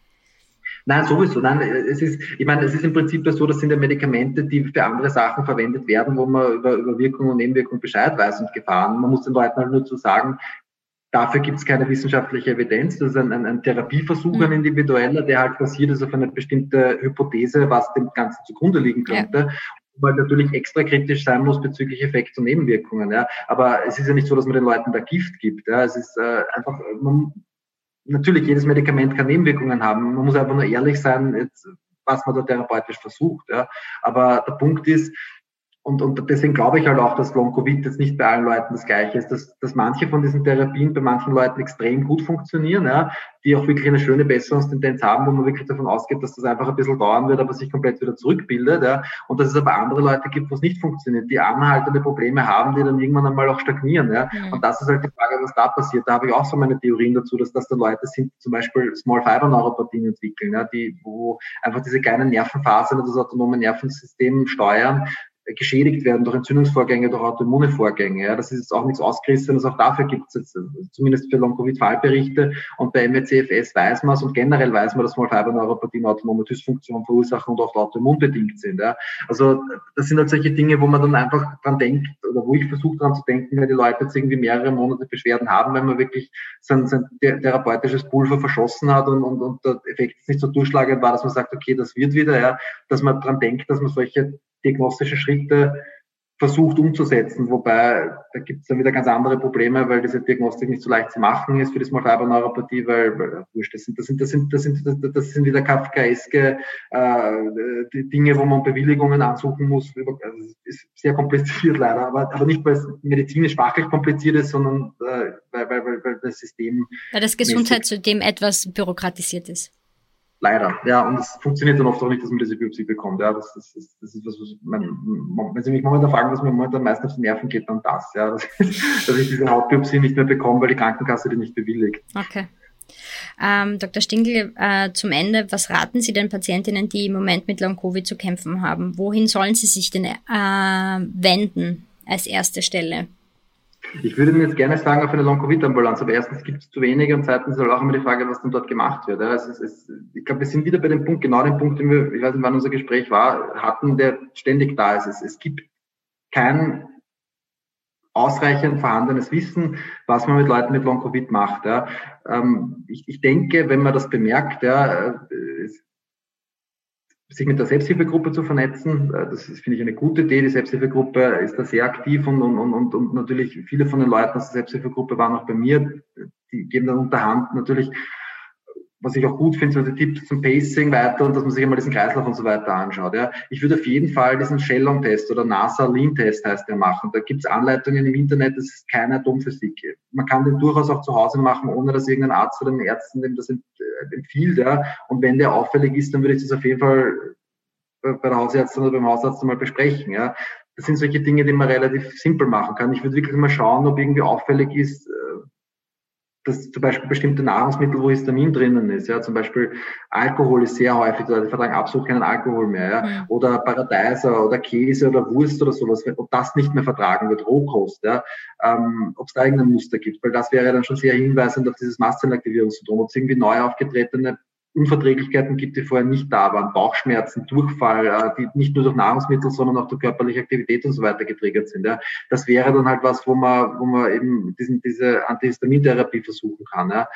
Nein, sowieso. Nein, es ist, ich meine, es ist im Prinzip so, das sind ja Medikamente, die für andere Sachen verwendet werden, wo man über, über Wirkung und Nebenwirkung Bescheid weiß und Gefahren. Man muss den Leuten halt nur zu sagen, Dafür gibt es keine wissenschaftliche Evidenz. Das ist ein, ein, ein Therapieversuch, ein mhm. individueller, der halt basiert ist auf eine bestimmte Hypothese, was dem Ganzen zugrunde liegen könnte. Ja. Weil natürlich extra kritisch sein muss bezüglich Effekte und Nebenwirkungen. Ja. Aber es ist ja nicht so, dass man den Leuten da Gift gibt. Ja. Es ist äh, einfach, man, natürlich, jedes Medikament kann Nebenwirkungen haben. Man muss einfach nur ehrlich sein, jetzt, was man da therapeutisch versucht. Ja. Aber der Punkt ist, und, und deswegen glaube ich halt auch, dass Long-Covid jetzt nicht bei allen Leuten das Gleiche ist, dass, dass manche von diesen Therapien bei manchen Leuten extrem gut funktionieren, ja, die auch wirklich eine schöne Besserungstendenz haben, wo man wirklich davon ausgeht, dass das einfach ein bisschen dauern wird, aber sich komplett wieder zurückbildet. Ja, und dass es aber andere Leute gibt, wo es nicht funktioniert, die anhaltende Probleme haben, die dann irgendwann einmal auch stagnieren. Ja. Mhm. Und das ist halt die Frage, was da passiert. Da habe ich auch so meine Theorien dazu, dass das da Leute sind, die zum Beispiel Small Fiber Neuropathien entwickeln, ja, die, wo einfach diese kleinen Nervenfasern das autonome Nervensystem steuern geschädigt werden durch Entzündungsvorgänge, durch autoimmune Vorgänge. Ja, das ist jetzt auch nichts Ausgerissenes. Auch dafür gibt es jetzt zumindest für Long-Covid-Fallberichte. Und bei MECFS weiß man es und generell weiß man, dass Small-Fiber-Neuropathien autonome Dysfunktion verursachen und oft autoimmunbedingt sind. Ja. Also das sind halt solche Dinge, wo man dann einfach dran denkt oder wo ich versuche dran zu denken, wenn die Leute jetzt irgendwie mehrere Monate Beschwerden haben, wenn man wirklich sein, sein therapeutisches Pulver verschossen hat und, und, und der Effekt nicht so durchschlagend war, dass man sagt, okay, das wird wieder, ja, dass man dran denkt, dass man solche diagnostische Schritte versucht umzusetzen, wobei da gibt es dann wieder ganz andere Probleme, weil diese Diagnostik nicht so leicht zu machen ist für die Small Fiber Neuropathie, weil, weil wurscht, das sind, das sind, das sind, das sind, das sind wieder kafkaeske äh, Dinge, wo man Bewilligungen ansuchen muss. Also ist sehr kompliziert *laughs* leider, aber, aber nicht, weil es medizinisch fachlich kompliziert ist, sondern äh, weil, weil, weil, weil das System. Weil das Gesundheitssystem etwas bürokratisiert ist. Leider, ja, und es funktioniert dann oft auch nicht, dass man diese Biopsie bekommt. Ja, das, das, das, das ist was, was man, wenn Sie mich momentan fragen, was mir momentan meistens auf die Nerven geht, dann das, ja, dass, *laughs* dass ich diese Hautbiopsie nicht mehr bekomme, weil die Krankenkasse die nicht bewilligt. Okay. Ähm, Dr. Stingl, äh, zum Ende, was raten Sie den Patientinnen, die im Moment mit Long-Covid zu kämpfen haben? Wohin sollen sie sich denn äh, wenden als erste Stelle? Ich würde jetzt gerne sagen, auf eine Long-Covid-Ambulanz, aber erstens gibt es zu wenige und zweitens ist auch immer die Frage, was dann dort gemacht wird. Ja, es es, ich glaube, wir sind wieder bei dem Punkt, genau dem Punkt, den wir, ich weiß nicht, wann unser Gespräch war, hatten, der ständig da ist. Es, es gibt kein ausreichend vorhandenes Wissen, was man mit Leuten mit Long-Covid macht. Ja. Ähm, ich, ich denke, wenn man das bemerkt, ja, sich mit der Selbsthilfegruppe zu vernetzen. Äh, das ist, finde ich, eine gute Idee. Die Selbsthilfegruppe ist da sehr aktiv und, und, und, und natürlich viele von den Leuten aus der Selbsthilfegruppe waren auch bei mir. Die geben dann unterhand natürlich was ich auch gut finde, so die Tipps zum Pacing weiter und dass man sich einmal diesen Kreislauf und so weiter anschaut. Ja. Ich würde auf jeden Fall diesen Shellon-Test oder NASA-Lean-Test heißt der machen. Da gibt es Anleitungen im Internet, das ist keine Atomphysik. Man kann den durchaus auch zu Hause machen, ohne dass irgendein Arzt oder ein Ärzten dem das empfiehlt. Ja. Und wenn der auffällig ist, dann würde ich das auf jeden Fall bei der Hausärztin oder beim Hausarzt mal besprechen. Ja. Das sind solche Dinge, die man relativ simpel machen kann. Ich würde wirklich mal schauen, ob irgendwie auffällig ist, äh, dass zum Beispiel bestimmte Nahrungsmittel, wo Histamin drinnen ist, ja, zum Beispiel Alkohol ist sehr häufig, die vertragen absolut keinen Alkohol mehr, ja, mhm. oder Paradeiser oder Käse oder Wurst oder sowas, ob das nicht mehr vertragen wird, Rohkost, ja, ähm, ob es da irgendein Muster gibt, weil das wäre dann schon sehr hinweisend auf dieses Mastzellaktivierungssyndrom, ob es irgendwie neu aufgetretene Unverträglichkeiten gibt, die vorher nicht da waren, Bauchschmerzen, Durchfall, äh, die nicht nur durch Nahrungsmittel, sondern auch durch körperliche Aktivität und so weiter getriggert sind. Ja. Das wäre dann halt was, wo man, wo man eben diesen, diese Antihistamintherapie versuchen kann. Ja.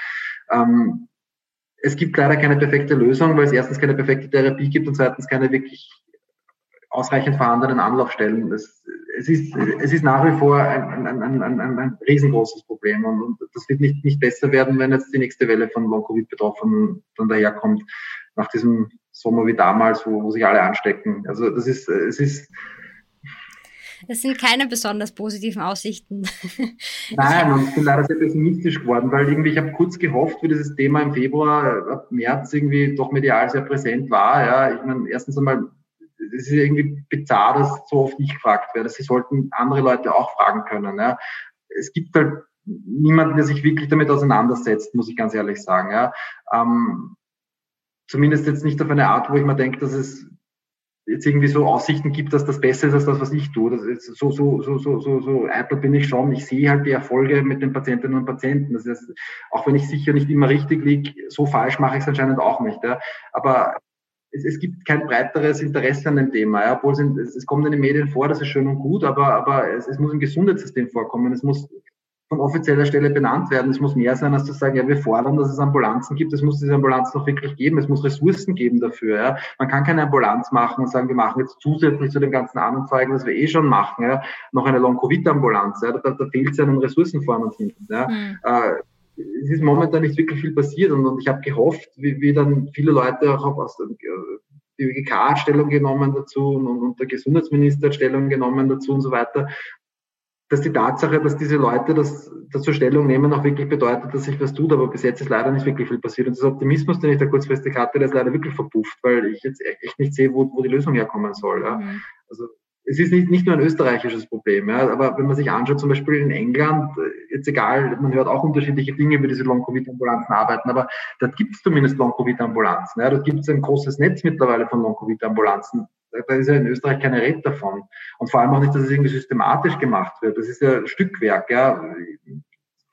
Ähm, es gibt leider keine perfekte Lösung, weil es erstens keine perfekte Therapie gibt und zweitens keine wirklich ausreichend vorhandenen Anlaufstellen. Es, es, ist, es ist nach wie vor ein, ein, ein, ein, ein riesengroßes Problem und, und, das wird nicht, nicht besser werden, wenn jetzt die nächste Welle von Long-Covid-Betroffenen dann daherkommt, nach diesem Sommer wie damals, wo, wo sich alle anstecken. Also das ist, es ist, das sind keine besonders positiven Aussichten. *laughs* Nein, und ich bin leider sehr pessimistisch geworden, weil irgendwie ich habe kurz gehofft, wie dieses Thema im Februar, ab März irgendwie doch medial sehr präsent war. Ja, ich meine, erstens einmal es ist irgendwie bizarr, dass so oft nicht gefragt wird. Sie sollten andere Leute auch fragen können. Ja. Es gibt halt niemanden, der sich wirklich damit auseinandersetzt, muss ich ganz ehrlich sagen. Ja. Ähm, zumindest jetzt nicht auf eine Art, wo ich mir denke, dass es jetzt irgendwie so Aussichten gibt, dass das besser ist als das, was ich tue. Das ist so, so, so, so, so, so eitel bin ich schon. Ich sehe halt die Erfolge mit den Patientinnen und Patienten. Das heißt, auch wenn ich sicher nicht immer richtig liege, so falsch mache ich es anscheinend auch nicht. Ja. Aber es, es gibt kein breiteres Interesse an dem Thema, ja, obwohl es, es, kommt in den Medien vor, das ist schön und gut, aber, aber es, es muss im Gesundheitssystem vorkommen, es muss von offizieller Stelle benannt werden. Es muss mehr sein, als zu sagen, ja, wir fordern, dass es Ambulanzen gibt. Es muss diese Ambulanzen auch wirklich geben. Es muss Ressourcen geben dafür. Ja. Man kann keine Ambulanz machen und sagen, wir machen jetzt zusätzlich zu dem ganzen Anzeigen, was wir eh schon machen, ja, noch eine Long-Covid-Ambulanz. Ja. Da, da fehlt es ja an Ressourcen vorne und hinten. Ja. Mhm. Äh, es ist momentan nicht wirklich viel passiert und, und ich habe gehofft, wie, wie dann viele Leute auch aus der ÖGK hat Stellung genommen dazu und, und der Gesundheitsminister hat Stellung genommen dazu und so weiter, dass die Tatsache, dass diese Leute das dazu Stellung nehmen, auch wirklich bedeutet, dass sich was tut, aber bis jetzt ist leider nicht wirklich viel passiert. Und dieser Optimismus, den ich da kurzfristig hatte, der ist leider wirklich verpufft, weil ich jetzt echt nicht sehe, wo, wo die Lösung herkommen soll. Ja. Mhm. Also es ist nicht, nicht nur ein österreichisches Problem, ja, aber wenn man sich anschaut, zum Beispiel in England, äh, jetzt egal, man hört auch unterschiedliche Dinge, wie diese Long-Covid-Ambulanzen arbeiten, aber dort gibt es zumindest Long-Covid-Ambulanzen. Ja, dort gibt es ein großes Netz mittlerweile von Long-Covid-Ambulanzen. Da ist ja in Österreich keine Rede davon. Und vor allem auch nicht, dass es irgendwie systematisch gemacht wird. Das ist ja Stückwerk. Ja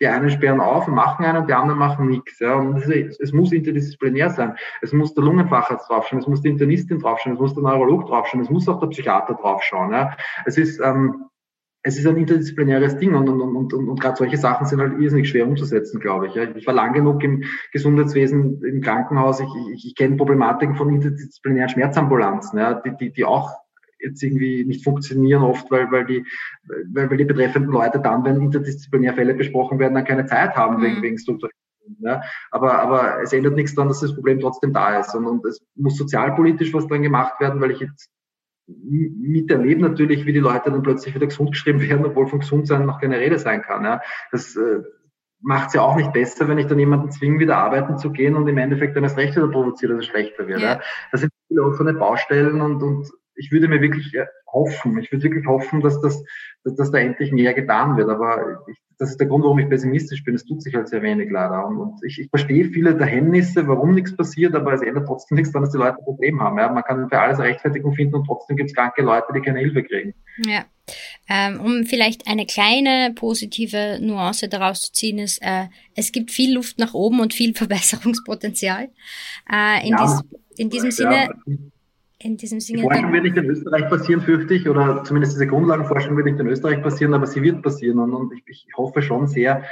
die einen sperren auf und machen einen, die anderen machen nichts. Ja. Und es muss interdisziplinär sein. Es muss der Lungenfacharzt draufschauen, es muss die Internistin draufschauen, es muss der Neurolog draufschauen, es muss auch der Psychiater draufschauen. Ja. Es ist, ähm, es ist ein interdisziplinäres Ding und, und, und, und, und gerade solche Sachen sind halt irrsinnig schwer umzusetzen, glaube ich. Ich war lang genug im Gesundheitswesen, im Krankenhaus, ich, ich, ich kenne Problematiken von interdisziplinären Schmerzambulanzen, ja, die, die, die auch jetzt irgendwie nicht funktionieren oft, weil, weil, die, weil, weil die betreffenden Leute dann, wenn interdisziplinär Fälle besprochen werden, dann keine Zeit haben mhm. wegen, wegen Strukturierung. Ja, aber, aber es ändert nichts daran, dass das Problem trotzdem da ist. Und, und es muss sozialpolitisch was dran gemacht werden, weil ich jetzt miterlebe natürlich, wie die Leute dann plötzlich wieder gesund geschrieben werden, obwohl von Gesundsein noch keine Rede sein kann. Ja. Das äh, macht es ja auch nicht besser, wenn ich dann jemanden zwinge, wieder arbeiten zu gehen und im Endeffekt dann das Recht wieder provoziert, dass es schlechter wird. Ja. ja. Das sind viele offene Baustellen und, und ich würde mir wirklich äh, hoffen, ich würde wirklich hoffen, dass das, dass, dass da endlich mehr getan wird. Aber ich, das ist der Grund, warum ich pessimistisch bin. Es tut sich halt sehr wenig leider. Und, und ich, ich verstehe viele der Hemmnisse, warum nichts passiert, aber es ändert trotzdem nichts daran, dass die Leute ein Problem haben. Ja? Man kann für alles Rechtfertigung finden und trotzdem gibt es kranke Leute, die keine Hilfe kriegen. Ja. Ähm, um vielleicht eine kleine positive Nuance daraus zu ziehen, ist, äh, es gibt viel Luft nach oben und viel *laughs* Verbesserungspotenzial. Äh, in, ja, dies, in diesem Sinne ja in diesem Sinne. Die Forschung wird nicht in Österreich passieren, fürchte ich, oder zumindest diese Grundlagenforschung wird nicht in Österreich passieren, aber sie wird passieren. Und, und ich, ich, hoffe schon sehr,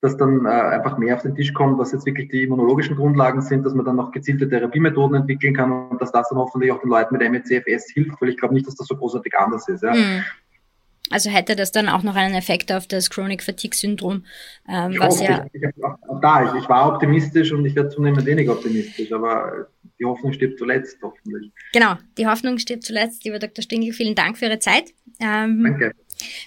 dass dann äh, einfach mehr auf den Tisch kommt, was jetzt wirklich die immunologischen Grundlagen sind, dass man dann noch gezielte Therapiemethoden entwickeln kann und dass das dann hoffentlich auch den Leuten mit MECFS hilft, weil ich glaube nicht, dass das so großartig anders ist. Ja. Mhm. Also hätte das dann auch noch einen Effekt auf das Chronic Fatigue Syndrom, ähm, was ja. Ich, ich, auch da, ich, ich war optimistisch und ich werde zunehmend weniger optimistisch, aber die Hoffnung stirbt zuletzt, hoffentlich. Genau, die Hoffnung stirbt zuletzt. Lieber Dr. Stingel, vielen Dank für Ihre Zeit. Ähm, Danke.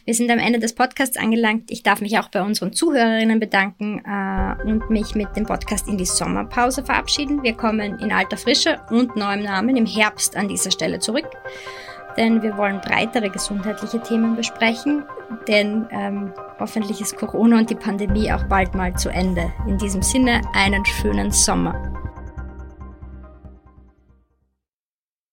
Wir sind am Ende des Podcasts angelangt. Ich darf mich auch bei unseren Zuhörerinnen bedanken äh, und mich mit dem Podcast in die Sommerpause verabschieden. Wir kommen in alter Frische und neuem Namen im Herbst an dieser Stelle zurück denn wir wollen breitere gesundheitliche Themen besprechen, denn ähm, hoffentlich ist Corona und die Pandemie auch bald mal zu Ende. In diesem Sinne einen schönen Sommer.